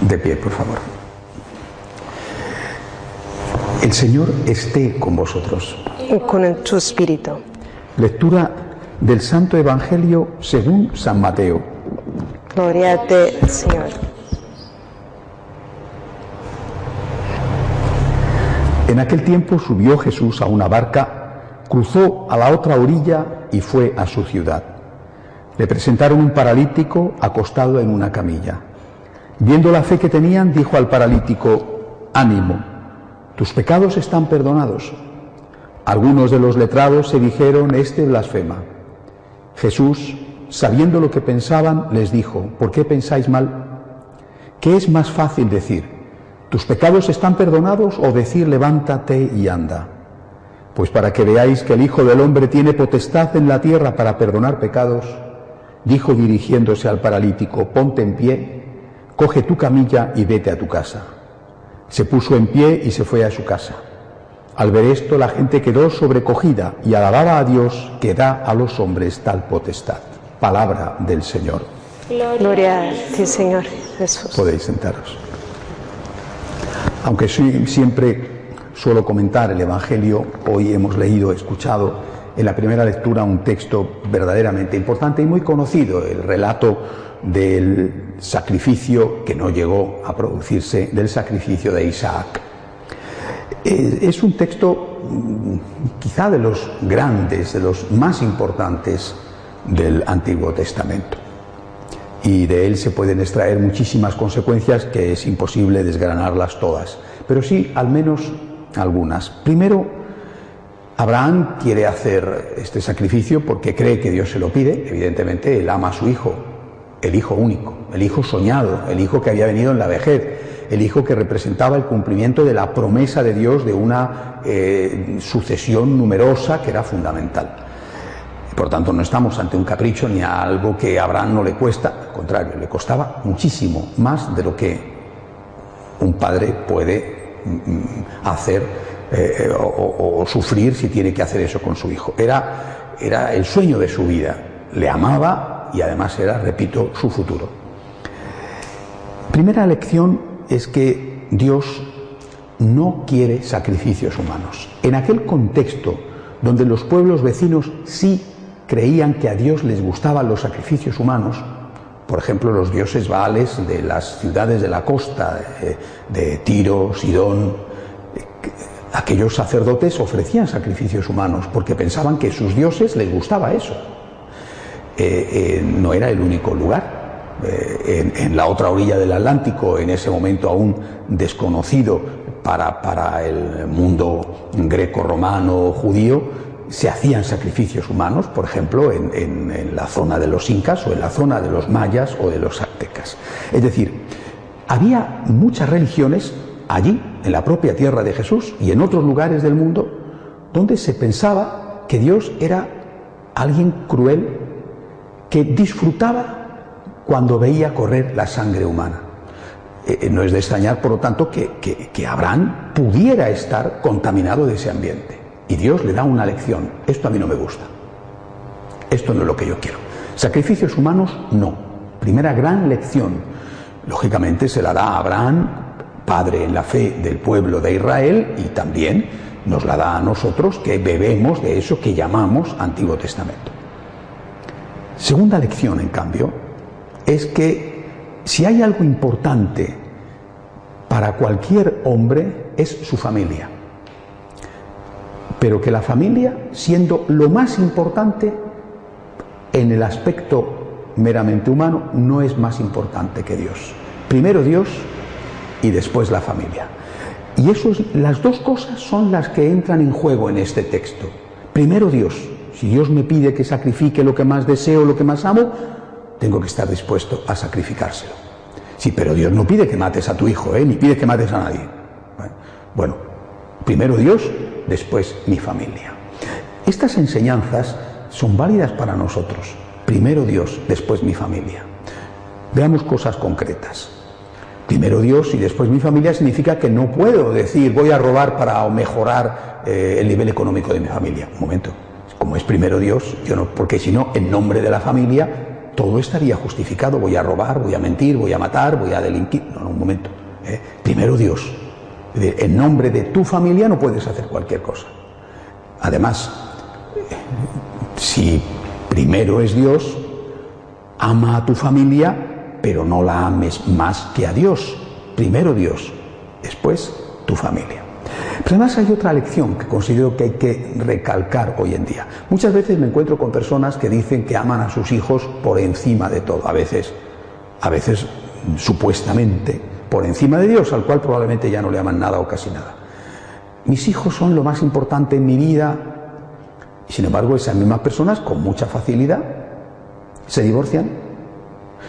De pie, por favor. El Señor esté con vosotros. y con tu espíritu. Lectura del Santo Evangelio según San Mateo. Gloria a ti, Señor. En aquel tiempo subió Jesús a una barca, cruzó a la otra orilla y fue a su ciudad. Le presentaron un paralítico acostado en una camilla. Viendo la fe que tenían, dijo al paralítico, ánimo, tus pecados están perdonados. Algunos de los letrados se dijeron, este blasfema. Jesús, sabiendo lo que pensaban, les dijo, ¿por qué pensáis mal? ¿Qué es más fácil decir? ¿Tus pecados están perdonados o decir levántate y anda? Pues para que veáis que el Hijo del Hombre tiene potestad en la tierra para perdonar pecados, dijo dirigiéndose al paralítico, ponte en pie, coge tu camilla y vete a tu casa. Se puso en pie y se fue a su casa. Al ver esto, la gente quedó sobrecogida y alababa a Dios que da a los hombres tal potestad. Palabra del Señor. Gloria a ti, Señor Jesús. Podéis sentaros. Aunque sí- siempre suelo comentar el Evangelio, hoy hemos leído, escuchado en la primera lectura un texto verdaderamente importante y muy conocido, el relato del sacrificio que no llegó a producirse, del sacrificio de Isaac. Es un texto mm, quizá de los grandes, de los más importantes del Antiguo Testamento y de él se pueden extraer muchísimas consecuencias que es imposible desgranarlas todas, pero sí al menos algunas. Primero, Abraham quiere hacer este sacrificio porque cree que Dios se lo pide, evidentemente él ama a su hijo, el hijo único, el hijo soñado, el hijo que había venido en la vejez, el hijo que representaba el cumplimiento de la promesa de Dios de una eh, sucesión numerosa que era fundamental. Por tanto, no estamos ante un capricho ni a algo que a Abraham no le cuesta, al contrario, le costaba muchísimo más de lo que un padre puede mm, mm, hacer eh, o, o- sufrir si tiene que hacer eso con su hijo. Era, era el sueño de su vida, le amaba y además era, repito, su futuro. Primera lección es que Dios no quiere sacrificios humanos. En aquel contexto donde los pueblos vecinos sí creían que a Dios les gustaban los sacrificios humanos, por ejemplo, los dioses baales de las ciudades de la costa, eh, de Tiro, Sidón, eh, aquellos sacerdotes ofrecían sacrificios humanos porque pensaban que sus dioses les gustaba eso. Eh, eh, no era el único lugar. Eh, en, la otra orilla del Atlántico, en ese momento aún desconocido para, para el mundo greco-romano judío, se hacían sacrificios humanos, por ejemplo, en- en la zona de los incas o en la zona de los mayas o de los aztecas. Es decir, había muchas religiones allí, en la propia tierra de Jesús y en otros lugares del mundo, donde se pensaba que Dios era alguien cruel que disfrutaba cuando veía correr la sangre humana. Eh, eh, no es de extrañar, por lo tanto, que, que- que Abraham pudiera estar contaminado de ese ambiente. Y Dios le da una lección. Esto a mí no me gusta. Esto no es lo que yo quiero. Sacrificios humanos, no. Primera gran lección. Lógicamente se la da a Abraham, padre en la fe del pueblo de Israel, y también nos la da a nosotros que bebemos de eso que llamamos Antiguo Testamento. Segunda lección, en cambio, es que si hay algo importante para cualquier hombre es su familia. Pero que la familia, siendo lo más importante en el aspecto meramente humano, no es más importante que Dios. Primero Dios y después la familia. Y eso es- las dos cosas son las que entran en juego en este texto. Primero Dios. Si Dios me pide que sacrifique lo que más deseo, lo que más amo, tengo que estar dispuesto a sacrificárselo. Sí, pero Dios no pide que mates a tu hijo, ¿eh? ni pide que mates a nadie. Bueno, primero Dios, después mi familia. Estas enseñanzas son válidas para nosotros. Primero Dios, después mi familia. Veamos cosas concretas. Primero Dios y después mi familia significa que no puedo decir voy a robar para mejorar eh, el nivel económico de mi familia. Un momento. Como es primero Dios, yo no, porque si no, en nombre de la familia, todo estaría justificado. Voy a robar, voy a mentir, voy a matar, voy a delinquir. No, no, un momento. ¿eh? Primero Dios. En nombre de tu familia no puedes hacer cualquier cosa. Además, si primero es Dios, ama a tu familia, pero no la ames más que a Dios. Primero Dios, después tu familia. Pero además hay otra lección que considero que hay que recalcar hoy en día. Muchas veces me encuentro con personas que dicen que aman a sus hijos por encima de todo, a veces, a veces supuestamente por encima de Dios, al cual probablemente ya no le aman nada o casi nada. Mis hijos son lo más importante en mi vida y sin embargo esas mismas personas con mucha facilidad se divorcian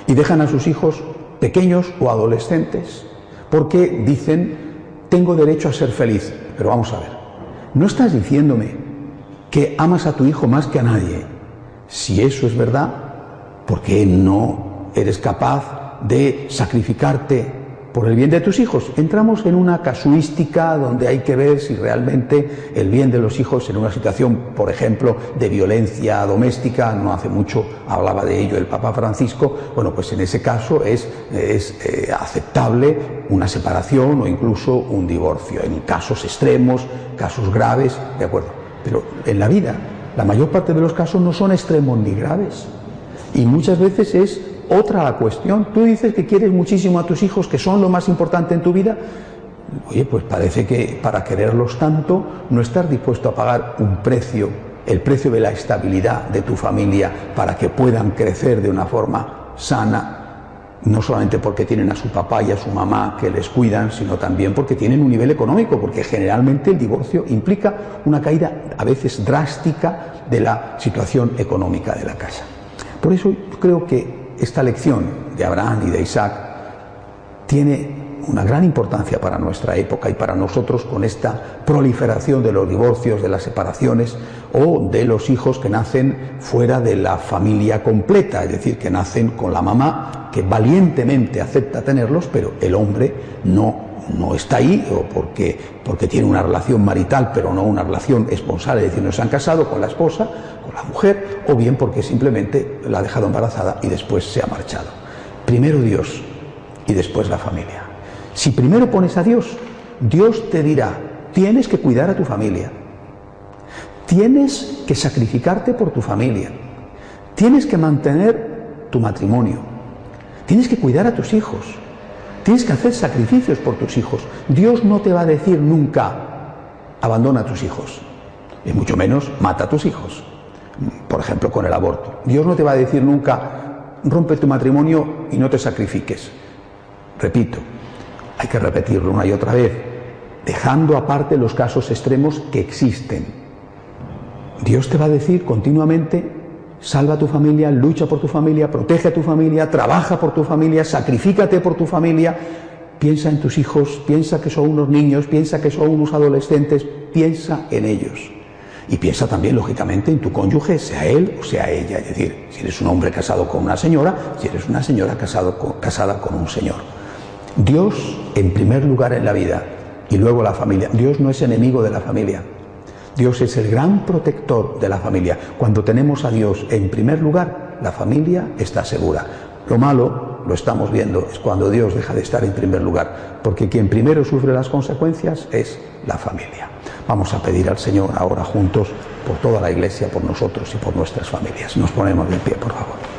y dejan a sus hijos pequeños o adolescentes porque dicen tengo derecho a ser feliz. Pero vamos a ver, no estás diciéndome que amas a tu hijo más que a nadie. Si eso es verdad, ¿por qué no eres capaz de sacrificarte por el bien de tus hijos. Entramos en una casuística donde hay que ver si realmente el bien de los hijos en una situación, por ejemplo, de violencia doméstica, no hace mucho hablaba de ello el Papa Francisco, bueno, pues en ese caso es, es eh, aceptable una separación o incluso un divorcio, en casos extremos, casos graves, de acuerdo. Pero en la vida, la mayor parte de los casos no son extremos ni graves. Y muchas veces es otra cuestión. Tú dices que quieres muchísimo a tus hijos, que son lo más importante en tu vida. Oye, pues parece que para quererlos tanto no estás dispuesto a pagar un precio, el precio de la estabilidad de tu familia para que puedan crecer de una forma sana, no solamente porque tienen a su papá y a su mamá que les cuidan, sino también porque tienen un nivel económico, porque generalmente el divorcio implica una caída a veces drástica de la situación económica de la casa. Por eso creo que esta lección de Abraham y de Isaac tiene una gran importancia para nuestra época y para nosotros con esta proliferación de los divorcios, de las separaciones o de los hijos que nacen fuera de la familia completa, es decir, que nacen con la mamá que valientemente acepta tenerlos, pero el hombre no, no está ahí o porque, porque tiene una relación marital, pero no una relación esponsal, es decir, no se han casado con la esposa, la mujer o bien porque simplemente la ha dejado embarazada y después se ha marchado. Primero Dios y después la familia. Si primero pones a Dios, Dios te dirá, tienes que cuidar a tu familia, tienes que sacrificarte por tu familia, tienes que mantener tu matrimonio, tienes que cuidar a tus hijos, tienes que hacer sacrificios por tus hijos. Dios no te va a decir nunca, abandona a tus hijos, y mucho menos mata a tus hijos por ejemplo, con el aborto. Dios no te va a decir nunca, rompe tu matrimonio y no te sacrifiques. Repito, hay que repetirlo una y otra vez, dejando aparte los casos extremos que existen. Dios te va a decir continuamente, salva a tu familia, lucha por tu familia, protege a tu familia, trabaja por tu familia, sacrifícate por tu familia, piensa en tus hijos, piensa que son unos niños, piensa que son unos adolescentes, piensa en ellos. Y piensa también, lógicamente, en tu cónyuge, sea él o sea ella. Es decir, si eres un hombre casado con una señora, si eres una señora casado casada con un señor. Dios en primer lugar en la vida y luego la familia. Dios no es enemigo de la familia. Dios es el gran protector de la familia. Cuando tenemos a Dios en primer lugar, la familia está segura. Lo malo, lo estamos viendo, es cuando Dios deja de estar en primer lugar, porque quien primero sufre las consecuencias es la familia. Vamos a pedir al Señor ahora juntos por toda la iglesia, por nosotros y por nuestras familias. Nos ponemos de pie, por favor.